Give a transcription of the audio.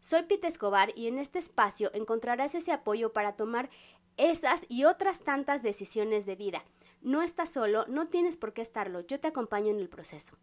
Soy Pete Escobar y en este espacio encontrarás ese apoyo para tomar esas y otras tantas decisiones de vida. No estás solo, no tienes por qué estarlo, yo te acompaño en el proceso.